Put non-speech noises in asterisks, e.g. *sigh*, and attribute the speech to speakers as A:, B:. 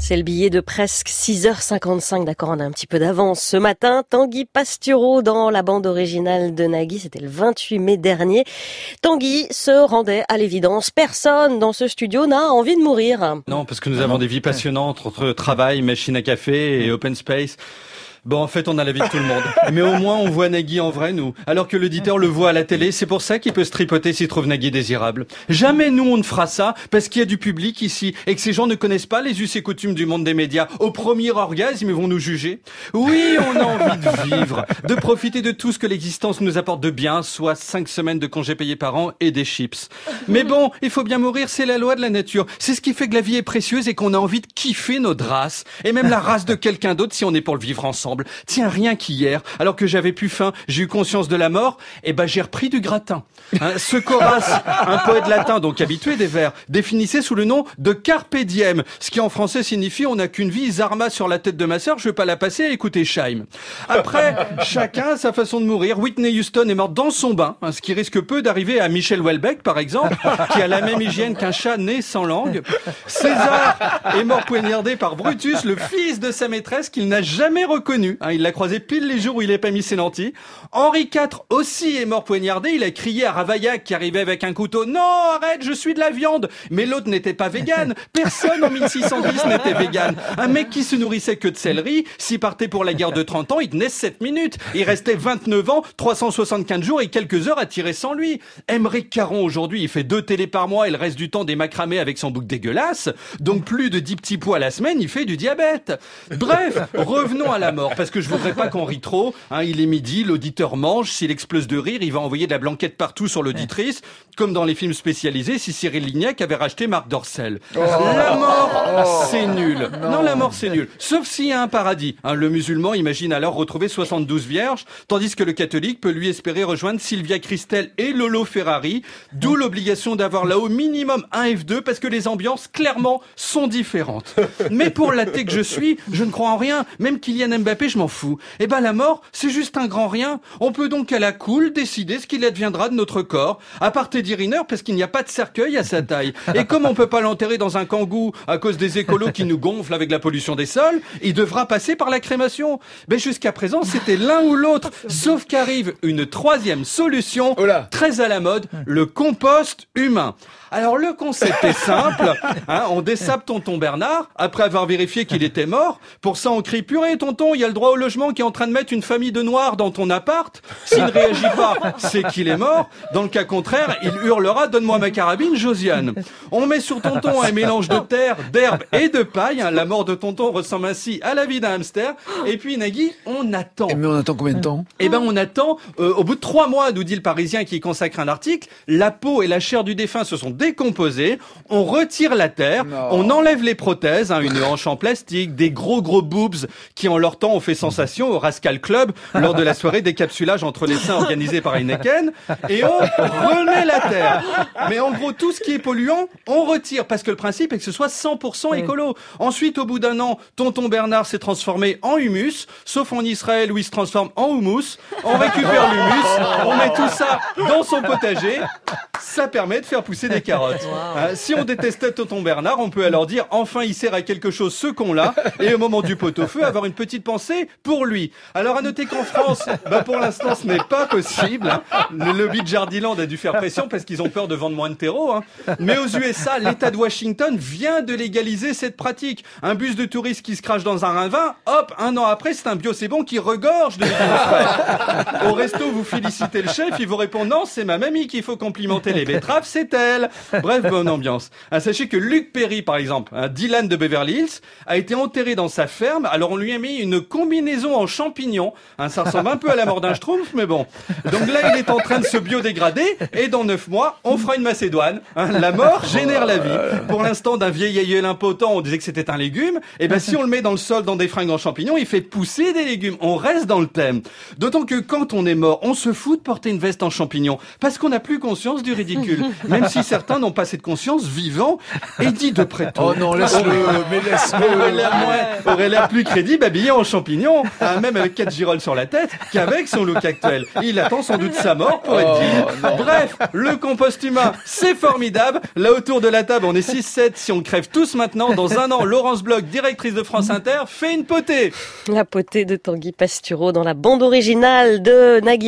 A: C'est le billet de presque 6h55, d'accord, on a un petit peu d'avance. Ce matin, Tanguy Pastureau dans la bande originale de Nagui, c'était le 28 mai dernier. Tanguy se rendait à l'évidence. Personne dans ce studio n'a envie de mourir.
B: Non, parce que nous avons des vies passionnantes entre travail, machine à café et open space. Bon, en fait, on a la vie de tout le monde. *laughs* Mais au moins, on voit Nagui en vrai, nous. Alors que l'auditeur le voit à la télé, c'est pour ça qu'il peut se tripoter s'il trouve Nagui désirable. Jamais nous, on ne fera ça, parce qu'il y a du public ici, et que ces gens ne connaissent pas les us et coutumes du monde des médias. Au premier orgasme, ils vont nous juger. Oui, on a envie de vivre, de profiter de tout ce que l'existence nous apporte de bien, soit cinq semaines de congés payés par an et des chips. Mais bon, il faut bien mourir, c'est la loi de la nature. C'est ce qui fait que la vie est précieuse et qu'on a envie de kiffer notre race, et même la race de quelqu'un d'autre si on est pour le vivre ensemble. Tiens, rien qu'hier, alors que j'avais plus faim, j'ai eu conscience de la mort, et eh ben j'ai repris du gratin. Hein, ce Coras, *laughs* un poète latin donc habitué des vers, définissait sous le nom de carpe diem, ce qui en français signifie on n'a qu'une vie, Zarma sur la tête de ma sœur, je vais pas la passer à écouter Scheim. Après, *laughs* chacun a sa façon de mourir. Whitney Houston est morte dans son bain, hein, ce qui risque peu d'arriver à Michel Houellebecq par exemple, qui a la même hygiène qu'un chat né sans langue. César est mort poignardé par Brutus, le fils de sa maîtresse qu'il n'a jamais reconnu Hein, il l'a croisé pile les jours où il est pas mis ses lentilles. Henri IV aussi est mort poignardé. Il a crié à Ravaillac qui arrivait avec un couteau. Non, arrête, je suis de la viande. Mais l'autre n'était pas vegan. *laughs* Personne en 1610 n'était vegan. Un mec qui se nourrissait que de céleri, s'il partait pour la guerre de 30 ans, il tenait 7 minutes. Il restait 29 ans, 375 jours et quelques heures à tirer sans lui. Émeric Caron aujourd'hui, il fait deux télés par mois et le reste du temps des macramés avec son bouc dégueulasse. Donc plus de 10 petits pois à la semaine, il fait du diabète. Bref, revenons à la mort parce que je voudrais pas qu'on rit trop. Hein, il est midi, l'auditeur mange. S'il explose de rire, il va envoyer de la blanquette partout sur l'auditrice, comme dans les films spécialisés si Cyril Lignac avait racheté Marc Dorcel. Oh. la mort, oh. c'est nul. Non. la mort, c'est nul. Sauf s'il y a un paradis. Hein, le musulman imagine alors retrouver 72 vierges, tandis que le catholique peut lui espérer rejoindre Sylvia Christel et Lolo Ferrari, d'où l'obligation d'avoir là au minimum un F2 parce que les ambiances clairement sont différentes. Mais pour l'athée que je suis, je ne crois en rien, même Kylian Mbappé je m'en fous. Eh ben la mort, c'est juste un grand rien. On peut donc à la cool décider ce qu'il adviendra de notre corps. À part Teddy Riner, parce qu'il n'y a pas de cercueil à sa taille. Et comme on peut pas l'enterrer dans un kangou à cause des écolos qui nous gonflent avec la pollution des sols, il devra passer par la crémation. Mais jusqu'à présent, c'était l'un ou l'autre. Sauf qu'arrive une troisième solution, très à la mode, le compost humain. Alors le concept est simple, hein, on dessape tonton Bernard, après avoir vérifié qu'il était mort, pour ça on crie purée tonton, il y a le droit au logement qui est en train de mettre une famille de noirs dans ton appart, s'il ne réagit pas, c'est qu'il est mort, dans le cas contraire, il hurlera donne-moi ma carabine Josiane. On met sur tonton un mélange de terre, d'herbe et de paille, hein. la mort de tonton ressemble ainsi à la vie d'un hamster, et puis Nagui, on attend.
C: Mais on attend combien de temps?
B: Eh ben on attend, euh, au bout de trois mois, nous dit le Parisien qui consacre un article, la peau et la chair du défunt se sont décomposé, on retire la terre, on enlève les prothèses, hein, une *laughs* hanche en plastique, des gros gros boobs qui en leur temps ont fait sensation au Rascal Club lors de la soirée décapsulage entre les seins organisée par Heineken, et on remet la terre. Mais en gros, tout ce qui est polluant, on retire, parce que le principe est que ce soit 100% écolo. Ensuite, au bout d'un an, tonton Bernard s'est transformé en humus, sauf en Israël où il se transforme en houmous. On récupère *laughs* l'humus, on met tout ça dans son potager, ça permet de faire pousser des carottes. Hein, si on détestait Tonton Bernard, on peut alors dire enfin il sert à quelque chose ce qu'on l'a et au moment du pot-au-feu avoir une petite pensée pour lui. Alors à noter qu'en France, *laughs* bah pour l'instant ce n'est pas possible. Hein. Le lobby de Jardiland a dû faire pression parce qu'ils ont peur de vendre moins de terreau. Hein. Mais aux USA, l'État de Washington vient de légaliser cette pratique. Un bus de touristes qui se crache dans un ravin, hop, un an après c'est un bio c'est bon qui regorge de Au resto, vous félicitez le chef, il vous répond non, c'est ma mamie qu'il faut complimenter les betteraves, c'est elle. Bref, bonne ambiance. Ah, sachez que Luc Perry, par exemple, un Dylan de Beverly Hills, a été enterré dans sa ferme. Alors on lui a mis une combinaison en champignons. Hein, ça ressemble un peu à la mort d'un schtroumpf, mais bon. Donc là, il est en train de se biodégrader et dans neuf mois, on fera une Macédoine. Hein, la mort génère la vie. Pour l'instant, d'un vieil aïeul impotent, on disait que c'était un légume. Et eh ben si on le met dans le sol dans des fringues en champignons, il fait pousser des légumes. On reste dans le thème. D'autant que quand on est mort, on se fout de porter une veste en champignons parce qu'on n'a plus conscience du ridicule. Même si certains n'ont pas cette conscience vivant et dit de près
C: Oh non, laisse-le, mais laisse-le.
B: Aurait l'air plus crédible habillé en champignons champignons, hein, même avec quatre girolles sur la tête, qu'avec son look actuel. Il attend sans doute sa mort pour être dit. Bref, le compost humain, c'est formidable. Là autour de la table, on est 6-7. Si on crève tous maintenant, dans un an, Laurence Bloch, directrice de France Inter, fait une potée.
A: La potée de Tanguy Pastureau dans la bande originale de Nagui